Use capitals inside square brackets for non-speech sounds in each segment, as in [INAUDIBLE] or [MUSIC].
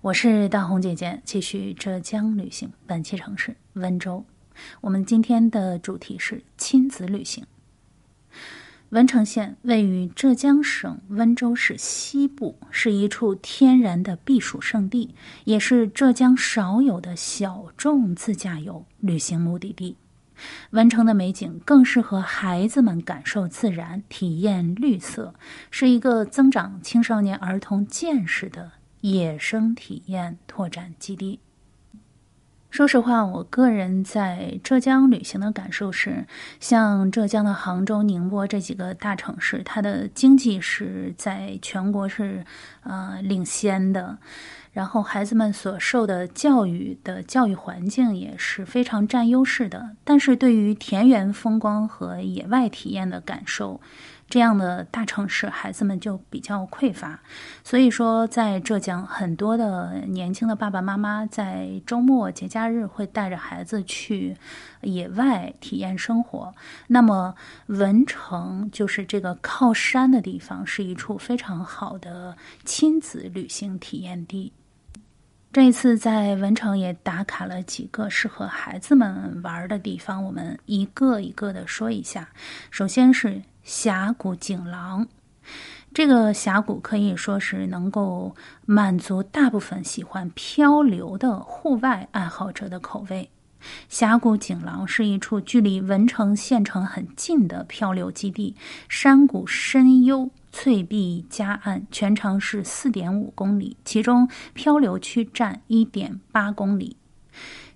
我是大红姐姐，继续浙江旅行。本期城市温州，我们今天的主题是亲子旅行。文成县位于浙江省温州市西部，是一处天然的避暑胜地，也是浙江少有的小众自驾游旅行目的地。文成的美景更适合孩子们感受自然、体验绿色，是一个增长青少年儿童见识的野生体验拓展基地。说实话，我个人在浙江旅行的感受是，像浙江的杭州、宁波这几个大城市，它的经济是在全国是呃领先的，然后孩子们所受的教育的教育环境也是非常占优势的。但是对于田园风光和野外体验的感受，这样的大城市，孩子们就比较匮乏，所以说在浙江，很多的年轻的爸爸妈妈在周末节假日会带着孩子去野外体验生活。那么文成就是这个靠山的地方，是一处非常好的亲子旅行体验地。这次在文成也打卡了几个适合孩子们玩的地方，我们一个一个的说一下。首先是。峡谷景廊，这个峡谷可以说是能够满足大部分喜欢漂流的户外爱好者的口味。峡谷景廊是一处距离文成县城很近的漂流基地，山谷深幽，翠壁夹岸，全长是四点五公里，其中漂流区占一点八公里。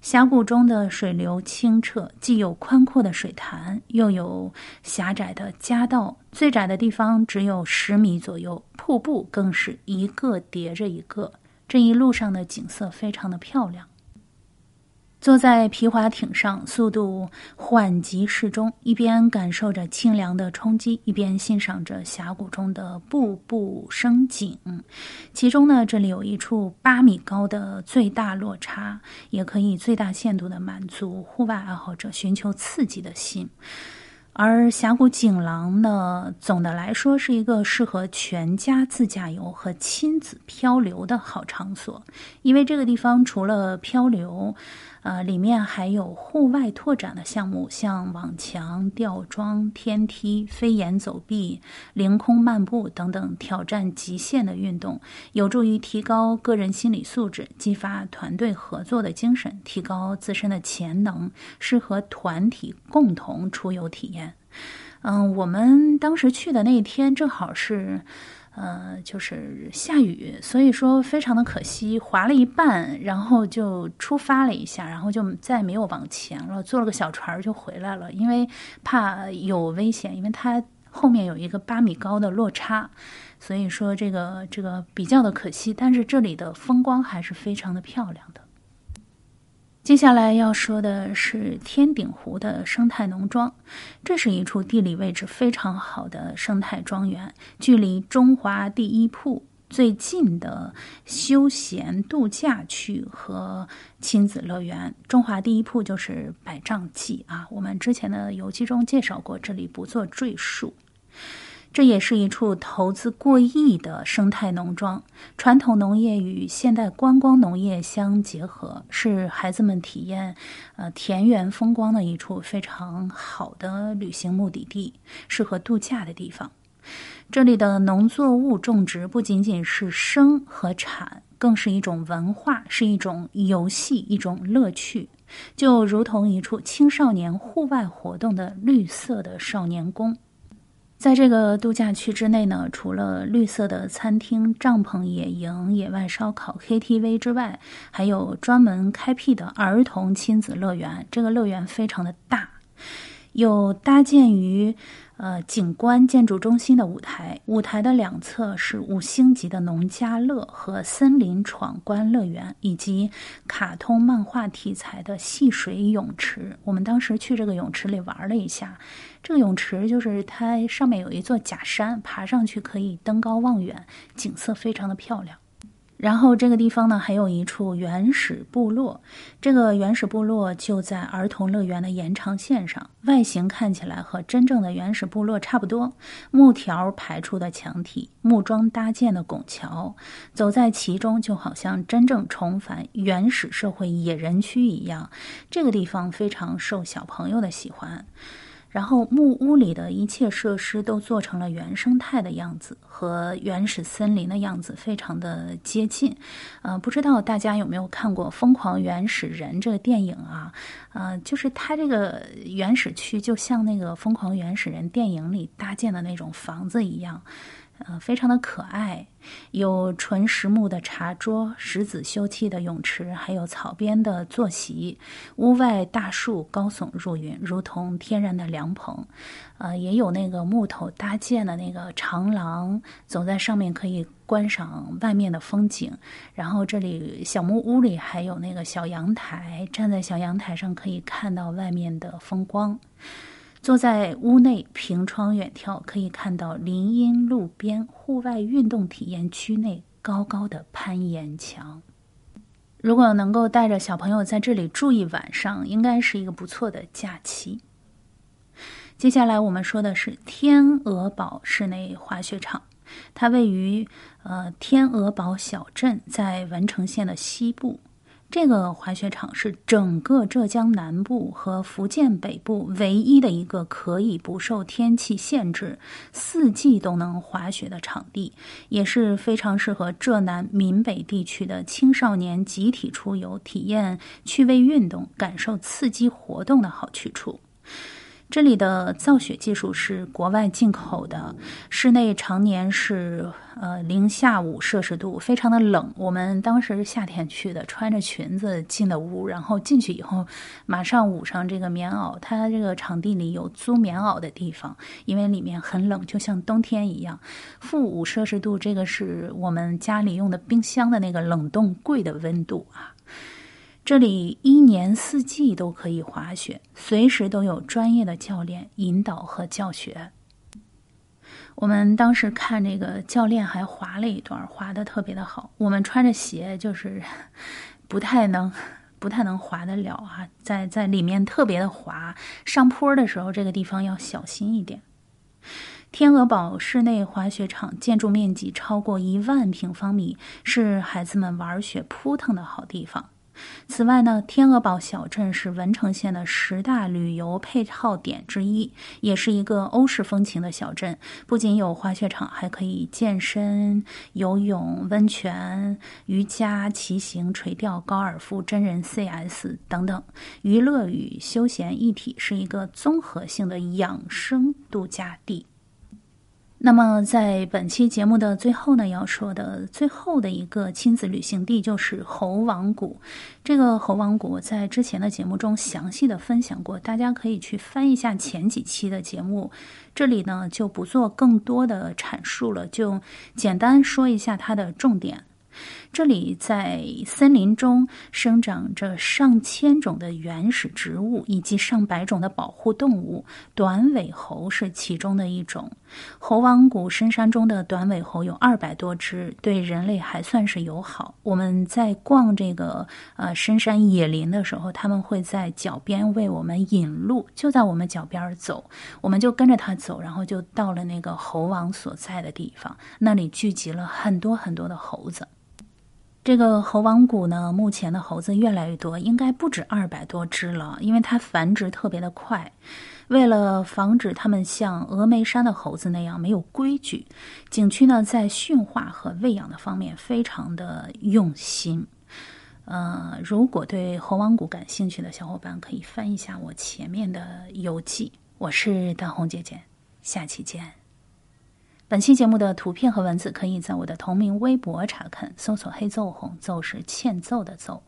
峡谷中的水流清澈，既有宽阔的水潭，又有狭窄的夹道，最窄的地方只有十米左右。瀑布更是一个叠着一个，这一路上的景色非常的漂亮。坐在皮划艇上，速度缓急适中，一边感受着清凉的冲击，一边欣赏着峡谷中的步步生景。其中呢，这里有一处八米高的最大落差，也可以最大限度地满足户外爱好者寻求刺激的心。而峡谷景廊呢，总的来说是一个适合全家自驾游和亲子漂流的好场所，因为这个地方除了漂流。呃，里面还有户外拓展的项目，像网墙、吊装、天梯、飞檐走壁、凌空漫步等等挑战极限的运动，有助于提高个人心理素质，激发团队合作的精神，提高自身的潜能，适合团体共同出游体验。嗯，我们当时去的那天正好是。呃，就是下雨，所以说非常的可惜，滑了一半，然后就出发了一下，然后就再没有往前了，坐了个小船就回来了，因为怕有危险，因为它后面有一个八米高的落差，所以说这个这个比较的可惜，但是这里的风光还是非常的漂亮的。接下来要说的是天顶湖的生态农庄，这是一处地理位置非常好的生态庄园，距离中华第一铺最近的休闲度假区和亲子乐园。中华第一铺就是百丈记啊，我们之前的游记中介绍过，这里不做赘述。这也是一处投资过亿的生态农庄，传统农业与现代观光农业相结合，是孩子们体验呃田园风光的一处非常好的旅行目的地，适合度假的地方。这里的农作物种植不仅仅是生和产，更是一种文化，是一种游戏，一种乐趣，就如同一处青少年户外活动的绿色的少年宫。在这个度假区之内呢，除了绿色的餐厅、帐篷、野营、野外烧烤、KTV 之外，还有专门开辟的儿童亲子乐园。这个乐园非常的大，有搭建于。呃，景观建筑中心的舞台，舞台的两侧是五星级的农家乐和森林闯关乐园，以及卡通漫画题材的戏水泳池。我们当时去这个泳池里玩了一下，这个泳池就是它上面有一座假山，爬上去可以登高望远，景色非常的漂亮。然后这个地方呢，还有一处原始部落。这个原始部落就在儿童乐园的延长线上，外形看起来和真正的原始部落差不多。木条排出的墙体，木桩搭建的拱桥，走在其中就好像真正重返原始社会野人区一样。这个地方非常受小朋友的喜欢。然后木屋里的一切设施都做成了原生态的样子，和原始森林的样子非常的接近。呃，不知道大家有没有看过《疯狂原始人》这个电影啊？呃，就是它这个原始区就像那个《疯狂原始人》电影里搭建的那种房子一样。呃，非常的可爱，有纯实木的茶桌、石子修砌的泳池，还有草编的坐席。屋外大树高耸入云，如同天然的凉棚。呃，也有那个木头搭建的那个长廊，走在上面可以观赏外面的风景。然后这里小木屋里还有那个小阳台，站在小阳台上可以看到外面的风光。坐在屋内凭窗远眺，可以看到林荫路边户外运动体验区内高高的攀岩墙。如果能够带着小朋友在这里住一晚上，应该是一个不错的假期。接下来我们说的是天鹅堡室内滑雪场，它位于呃天鹅堡小镇，在文成县的西部。这个滑雪场是整个浙江南部和福建北部唯一的一个可以不受天气限制、四季都能滑雪的场地，也是非常适合浙南闽北地区的青少年集体出游、体验趣味运动、感受刺激活动的好去处。这里的造雪技术是国外进口的，室内常年是呃零下五摄氏度，非常的冷。我们当时是夏天去的，穿着裙子进的屋，然后进去以后马上捂上这个棉袄。它这个场地里有租棉袄的地方，因为里面很冷，就像冬天一样。负五摄氏度，这个是我们家里用的冰箱的那个冷冻柜的温度啊。这里一年四季都可以滑雪，随时都有专业的教练引导和教学。我们当时看这个教练还滑了一段，滑的特别的好。我们穿着鞋就是 [LAUGHS] 不太能、[LAUGHS] 不太能滑得了啊，在在里面特别的滑，上坡的时候这个地方要小心一点。天鹅堡室内滑雪场建筑面积超过一万平方米，是孩子们玩雪扑腾的好地方。此外呢，天鹅堡小镇是文成县的十大旅游配套点之一，也是一个欧式风情的小镇。不仅有滑雪场，还可以健身、游泳、温泉、瑜伽、骑行、垂钓、高尔夫、真人 CS 等等，娱乐与休闲一体，是一个综合性的养生度假地。那么，在本期节目的最后呢，要说的最后的一个亲子旅行地就是猴王谷。这个猴王谷在之前的节目中详细的分享过，大家可以去翻一下前几期的节目。这里呢就不做更多的阐述了，就简单说一下它的重点。这里在森林中生长着上千种的原始植物，以及上百种的保护动物。短尾猴是其中的一种。猴王谷深山中的短尾猴有二百多只，对人类还算是友好。我们在逛这个呃深山野林的时候，他们会在脚边为我们引路，就在我们脚边走，我们就跟着他走，然后就到了那个猴王所在的地方，那里聚集了很多很多的猴子。这个猴王谷呢，目前的猴子越来越多，应该不止二百多只了，因为它繁殖特别的快。为了防止它们像峨眉山的猴子那样没有规矩，景区呢在驯化和喂养的方面非常的用心。呃，如果对猴王谷感兴趣的小伙伴，可以翻一下我前面的游记。我是大红姐姐，下期见。本期节目的图片和文字可以在我的同名微博查看，搜索“黑奏红”，奏是欠揍的奏。